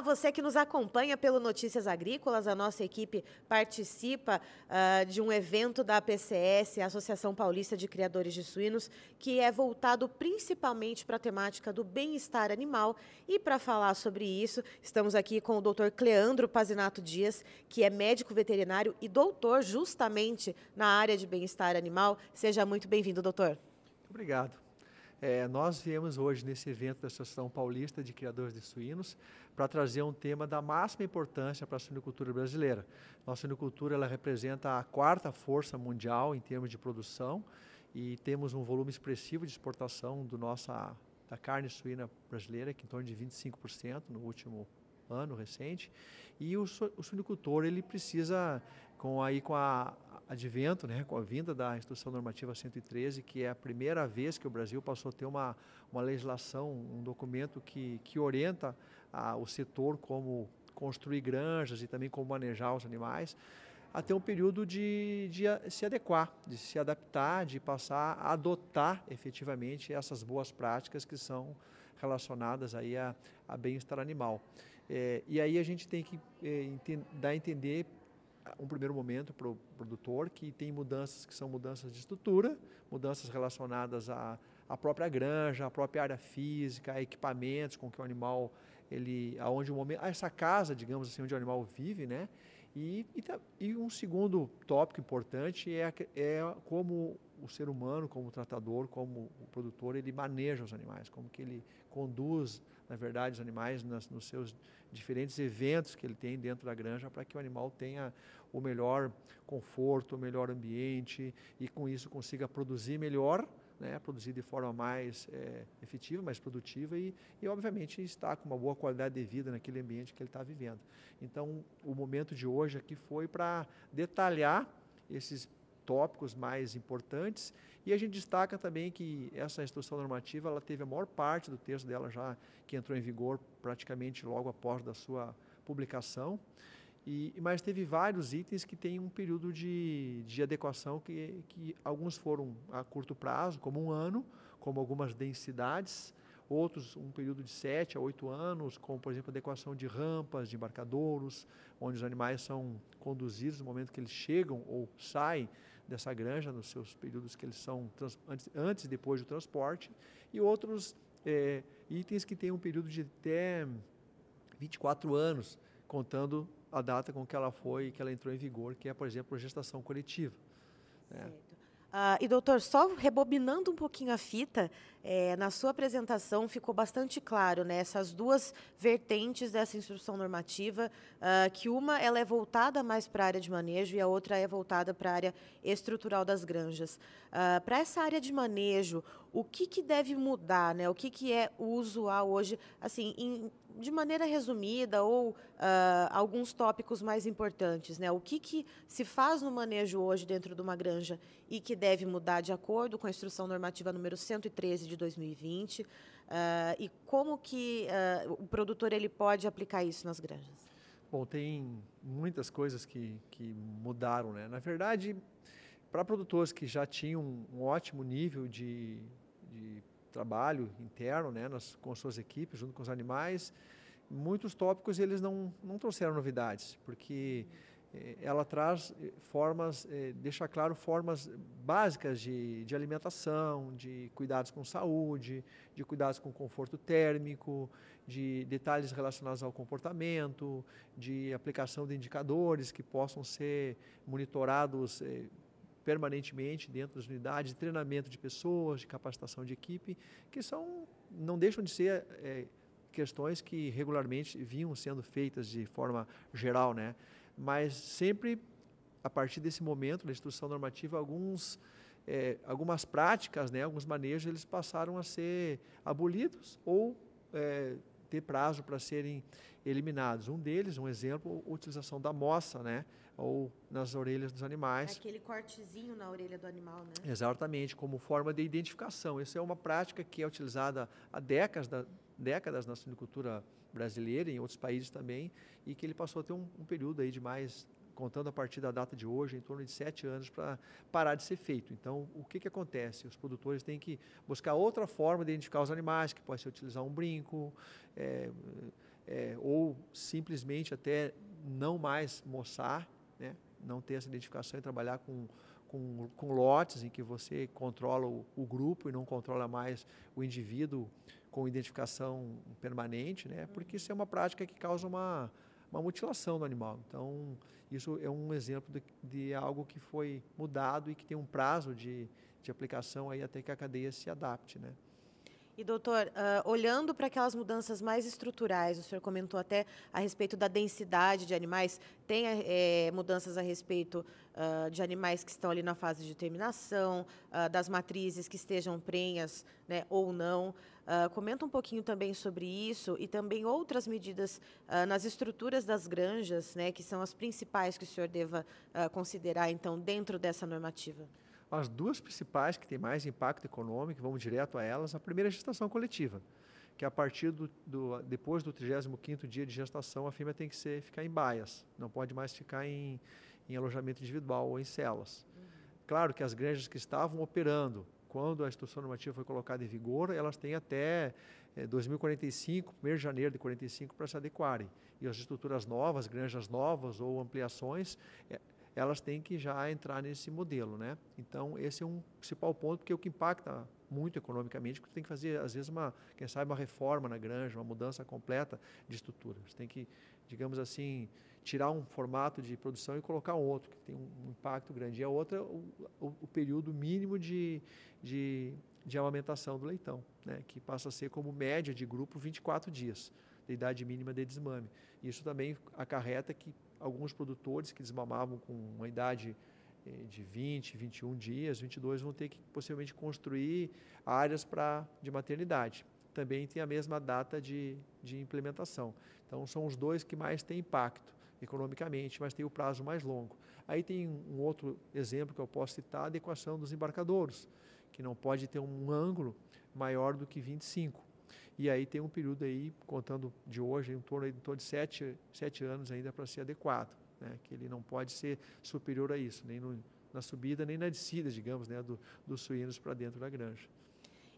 Você que nos acompanha pelo Notícias Agrícolas, a nossa equipe participa uh, de um evento da APCS, a Associação Paulista de Criadores de Suínos, que é voltado principalmente para a temática do bem-estar animal. E para falar sobre isso, estamos aqui com o Dr. Cleandro Pazinato Dias, que é médico veterinário e doutor justamente na área de bem-estar animal. Seja muito bem-vindo, doutor. Obrigado. É, nós viemos hoje nesse evento da Associação Paulista de Criadores de Suínos para trazer um tema da máxima importância para a suinocultura brasileira. Nossa suinocultura ela representa a quarta força mundial em termos de produção e temos um volume expressivo de exportação do nossa, da carne suína brasileira, que em torno de 25% no último ano recente. E o, o suinocultor ele precisa, com, aí, com a advento, né, com a vinda da Instrução Normativa 113, que é a primeira vez que o Brasil passou a ter uma, uma legislação, um documento que, que orienta a, o setor como construir granjas e também como manejar os animais, até um período de, de se adequar, de se adaptar, de passar a adotar efetivamente essas boas práticas que são relacionadas aí a, a bem-estar animal. É, e aí a gente tem que é, dar a entender um primeiro momento para o produtor que tem mudanças que são mudanças de estrutura, mudanças relacionadas à, à própria granja, à própria área física, a equipamentos com que o animal ele, aonde o momento, essa casa, digamos assim, onde o animal vive, né? E, e, e um segundo tópico importante é, é como o ser humano, como o tratador, como o produtor, ele maneja os animais, como que ele conduz, na verdade, os animais nas, nos seus diferentes eventos que ele tem dentro da granja para que o animal tenha o melhor conforto, o melhor ambiente e com isso consiga produzir melhor, né, produzir de forma mais é, efetiva, mais produtiva e, e, obviamente, estar com uma boa qualidade de vida naquele ambiente que ele está vivendo. Então, o momento de hoje aqui foi para detalhar esses tópicos mais importantes e a gente destaca também que essa instrução normativa ela teve a maior parte do texto dela já que entrou em vigor praticamente logo após da sua publicação e, mas teve vários itens que têm um período de, de adequação que, que alguns foram a curto prazo, como um ano, como algumas densidades, outros um período de 7 a 8 anos, como por exemplo adequação de rampas, de embarcadouros, onde os animais são conduzidos no momento que eles chegam ou saem dessa granja, nos seus períodos que eles são antes, antes e depois do transporte, e outros é, itens que têm um período de até 24 anos, contando a data com que ela foi, que ela entrou em vigor, que é, por exemplo, a gestação coletiva. Né? Uh, e doutor, só rebobinando um pouquinho a fita, é, na sua apresentação ficou bastante claro né, essas duas vertentes dessa instrução normativa, uh, que uma ela é voltada mais para a área de manejo e a outra é voltada para a área estrutural das granjas. Uh, para essa área de manejo, o que, que deve mudar, né? o que, que é usual hoje, assim, em de maneira resumida ou uh, alguns tópicos mais importantes, né? O que, que se faz no manejo hoje dentro de uma granja e que deve mudar de acordo com a instrução normativa número 113 de 2020 uh, ah, e como que uh, o produtor ele pode aplicar isso nas granjas? Bom, tem muitas coisas que, que mudaram, né? Na verdade, para produtores que já tinham um ótimo nível de, de trabalho interno, né, nas, com suas equipes, junto com os animais, muitos tópicos eles não, não trouxeram novidades, porque eh, ela traz eh, formas, eh, deixa claro formas básicas de, de alimentação, de cuidados com saúde, de cuidados com conforto térmico, de detalhes relacionados ao comportamento, de aplicação de indicadores que possam ser monitorados permanentemente dentro das unidades, de treinamento de pessoas, de capacitação de equipe, que são, não deixam de ser é, questões que regularmente vinham sendo feitas de forma geral, né? Mas sempre a partir desse momento da instrução normativa, alguns é, algumas práticas, né, alguns manejos, eles passaram a ser abolidos ou é, ter prazo para serem eliminados. Um deles, um exemplo, a utilização da moça, né? ou nas orelhas dos animais. Aquele cortezinho na orelha do animal, né? Exatamente, como forma de identificação. Essa é uma prática que é utilizada há décadas, décadas na suinocultura brasileira e em outros países também, e que ele passou a ter um, um período aí de mais, contando a partir da data de hoje, em torno de sete anos para parar de ser feito. Então, o que, que acontece? Os produtores têm que buscar outra forma de identificar os animais, que pode ser utilizar um brinco, é, é, ou simplesmente até não mais moçar, né? não ter essa identificação e trabalhar com, com, com lotes em que você controla o, o, grupo e não controla mais o indivíduo com identificação permanente, né? porque isso é uma prática que causa uma, uma mutilação do animal. Então, isso é um exemplo de, de algo que foi mudado e que tem um prazo de, de aplicação aí até que a cadeia se adapte. Né? E, doutor, uh, olhando para aquelas mudanças mais estruturais, o senhor comentou até a respeito da densidade de animais, tem é, mudanças a respeito uh, de animais que estão ali na fase de terminação, uh, das matrizes que estejam prenhas né, ou não. comenta um pouquinho também sobre isso e também outras medidas nas estruturas das granjas, né, que são as principais que o senhor deva considerar, então, dentro dessa normativa. As duas principais que têm mais impacto econômico, vamos direto a elas, a primeira é a gestação coletiva, que a partir do, do depois do 35º dia de gestação, a fêmea tem que ser, ficar em baias, não pode mais ficar em, em alojamento individual ou em celas. Claro que as granjas que estavam operando quando a instrução normativa foi colocada em vigor, elas têm até é, 2045, 1 de janeiro de 45, para se adequarem. E as estruturas novas, granjas novas ou ampliações, é, elas têm que já entrar nesse modelo, né? Então, esse é um principal ponto, porque é o que impacta muito economicamente, porque tem que fazer, às vezes, uma, quem sabe, uma reforma na granja, uma mudança completa de estrutura. Você tem que, digamos assim, tirar um formato de produção e colocar outro, que tem um impacto grande. E a outra, o, o, o período mínimo de, de, de amamentação do leitão, né? que passa a ser como média de grupo 24 dias, da idade mínima de desmame. Isso também acarreta que alguns produtores que desmamavam com uma idade eh, de 20, 21 dias, 22, vão ter que possivelmente construir áreas pra, de maternidade. Também tem a mesma data de, de implementação. Então, são os dois que mais têm impacto economicamente, mas tem o prazo mais longo. Aí tem um outro exemplo que eu posso citar, a adequação dos embarcadouros, que não pode ter um ângulo maior do que 25. E aí tem um período aí, contando de hoje, em torno, em torno de sete, sete anos ainda para ser adequado, né? que ele não pode ser superior a isso, nem no, na subida, nem na descida, digamos, né? Do, dos suínos para dentro da granja.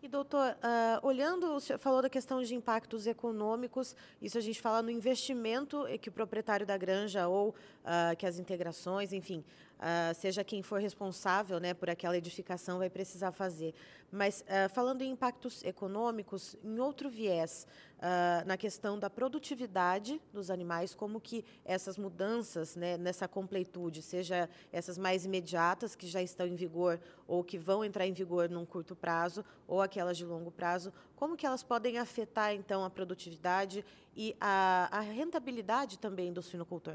E, doutor, uh, olhando, o senhor falou da questão de impactos econômicos, isso a gente fala no investimento que o proprietário da granja ou uh, que as integrações, enfim, uh, seja quem for responsável né, por aquela edificação, vai precisar fazer. Mas, uh, falando em impactos econômicos, em outro viés, uh, na questão da produtividade dos animais, como que essas mudanças né, nessa completude, seja essas mais imediatas, que já estão em vigor, ou que vão entrar em vigor num curto prazo, ou aquelas de longo prazo, como que elas podem afetar, então, a produtividade e a, a rentabilidade também do suinocultor?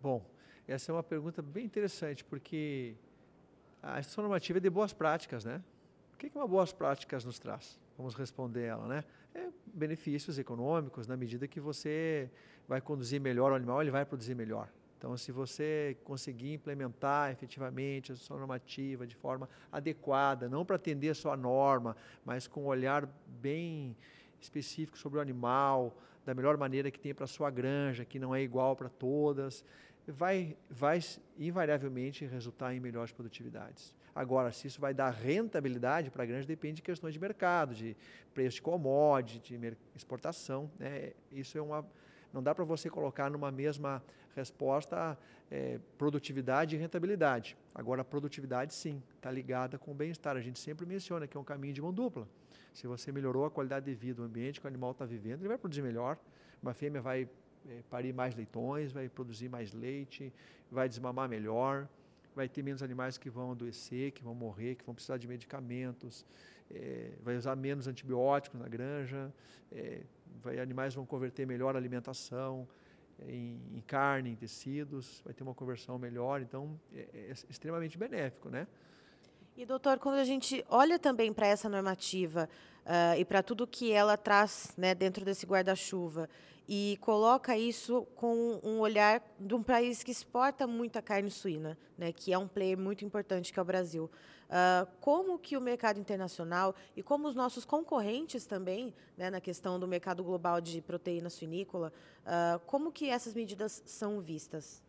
Bom, essa é uma pergunta bem interessante, porque a instituição normativa é de boas práticas, né? O que, que uma boas práticas nos traz? Vamos responder ela, né? É benefícios econômicos, na medida que você vai conduzir melhor o animal, ele vai produzir melhor. Então, se você conseguir implementar efetivamente a sua normativa de forma adequada, não para atender só a norma, mas com um olhar bem específico sobre o animal, da melhor maneira que tem para a sua granja, que não é igual para todas, vai, vai invariavelmente resultar em melhores produtividades. Agora, se isso vai dar rentabilidade para a grande, depende de questões de mercado, de preço de commodity, de exportação. Né? Isso é uma. Não dá para você colocar numa mesma resposta é, produtividade e rentabilidade. Agora, a produtividade, sim, está ligada com o bem-estar. A gente sempre menciona que é um caminho de mão dupla. Se você melhorou a qualidade de vida, o ambiente que o animal está vivendo, ele vai produzir melhor. Uma fêmea vai parir mais leitões, vai produzir mais leite, vai desmamar melhor, vai ter menos animais que vão adoecer, que vão morrer, que vão precisar de medicamentos, é, vai usar menos antibióticos na granja, é, vai, animais vão converter melhor a alimentação em, em, carne, em tecidos, vai ter uma conversão melhor, então é, é extremamente benéfico, né? E doutor, quando a gente olha também para essa normativa uh, e para tudo que ela traz né, dentro desse guarda-chuva e coloca isso com um olhar de um país que exporta muita carne suína, né, que é um player muito importante que é o Brasil. Uh, como que o mercado internacional e como os nossos concorrentes também, né, na questão do mercado global de proteína suinícola, uh, como que essas medidas são vistas?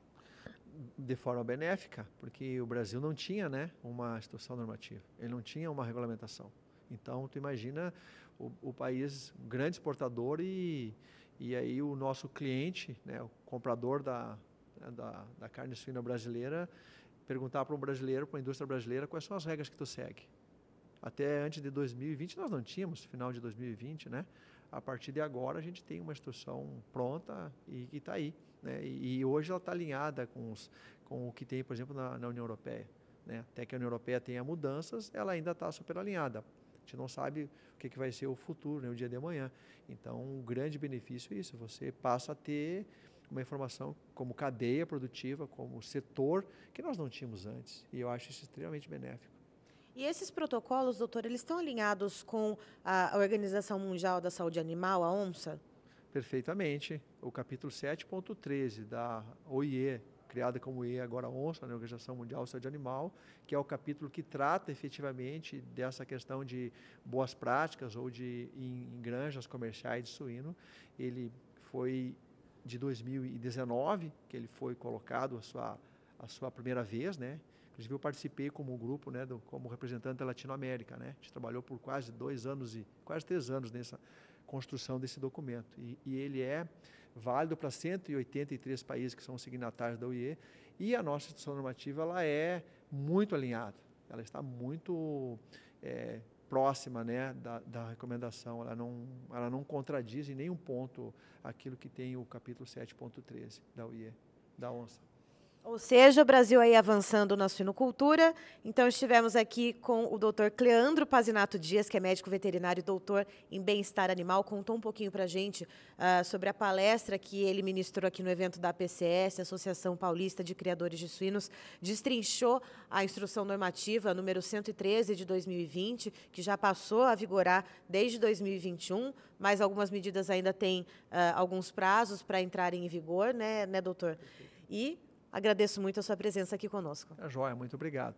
De forma benéfica, porque o Brasil não tinha né, uma instrução normativa, ele não tinha uma regulamentação. Então, tu imagina o, o país, um grande exportador e E aí o nosso cliente, né, o comprador da, da, da carne suína brasileira, perguntar para um brasileiro, para a indústria brasileira, quais são as regras que tu segue. Até antes de 2020 nós não tínhamos, final de 2020, né? A partir de agora a gente tem uma instrução pronta e que está aí. Né? E, e, hoje ela está alinhada com, os, com o que tem, por exemplo, na, na União Europeia. Né? Até que a União Europeia tenha mudanças, ela ainda está super alinhada. A gente não sabe o que, que vai ser o futuro, né, o dia de amanhã. Então, um grande benefício é isso. Você passa a ter uma informação como cadeia produtiva, como setor, que nós não tínhamos antes. E eu acho isso extremamente benéfico. E esses protocolos, doutor, eles estão alinhados com a Organização Mundial da Saúde Animal, a OMSA? Perfeitamente. O capítulo 7.13 da OIE, criada como OIE agora OMSA, né, Organização Mundial da Saúde Animal, que é o capítulo que trata efetivamente dessa questão de boas práticas ou de em, em granjas comerciais de suíno. Ele foi de 2019 que ele foi colocado a sua a sua primeira vez, né? Inclusive eu participei como grupo, né, do, como representante da Latinoamérica, né? A gente trabalhou por quase dois anos e quase três anos nessa construção desse documento e, e ele é válido para 183 países que são signatários da OIE e a nossa instituição normativa ela é muito alinhada, ela está muito é, próxima né, da, da, recomendação, ela não, ela não contradiz em nenhum ponto aquilo que tem o capítulo 7.13 da UIE, da ONSA. Ou seja, o Brasil aí avançando na suinocultura. Então, estivemos aqui com o doutor Cleandro Pazinato Dias, que é médico veterinário e doutor em bem-estar animal. Contou um pouquinho para a gente uh, sobre a palestra que ele ministrou aqui no evento da APCS, Associação Paulista de Criadores de Suínos. Destrinchou a instrução normativa número 113 de 2020, que já passou a vigorar desde 2021, mas algumas medidas ainda têm uh, alguns prazos para entrarem em vigor, né, né doutor? E Agradeço muito a sua presença aqui conosco. É joia, muito obrigado.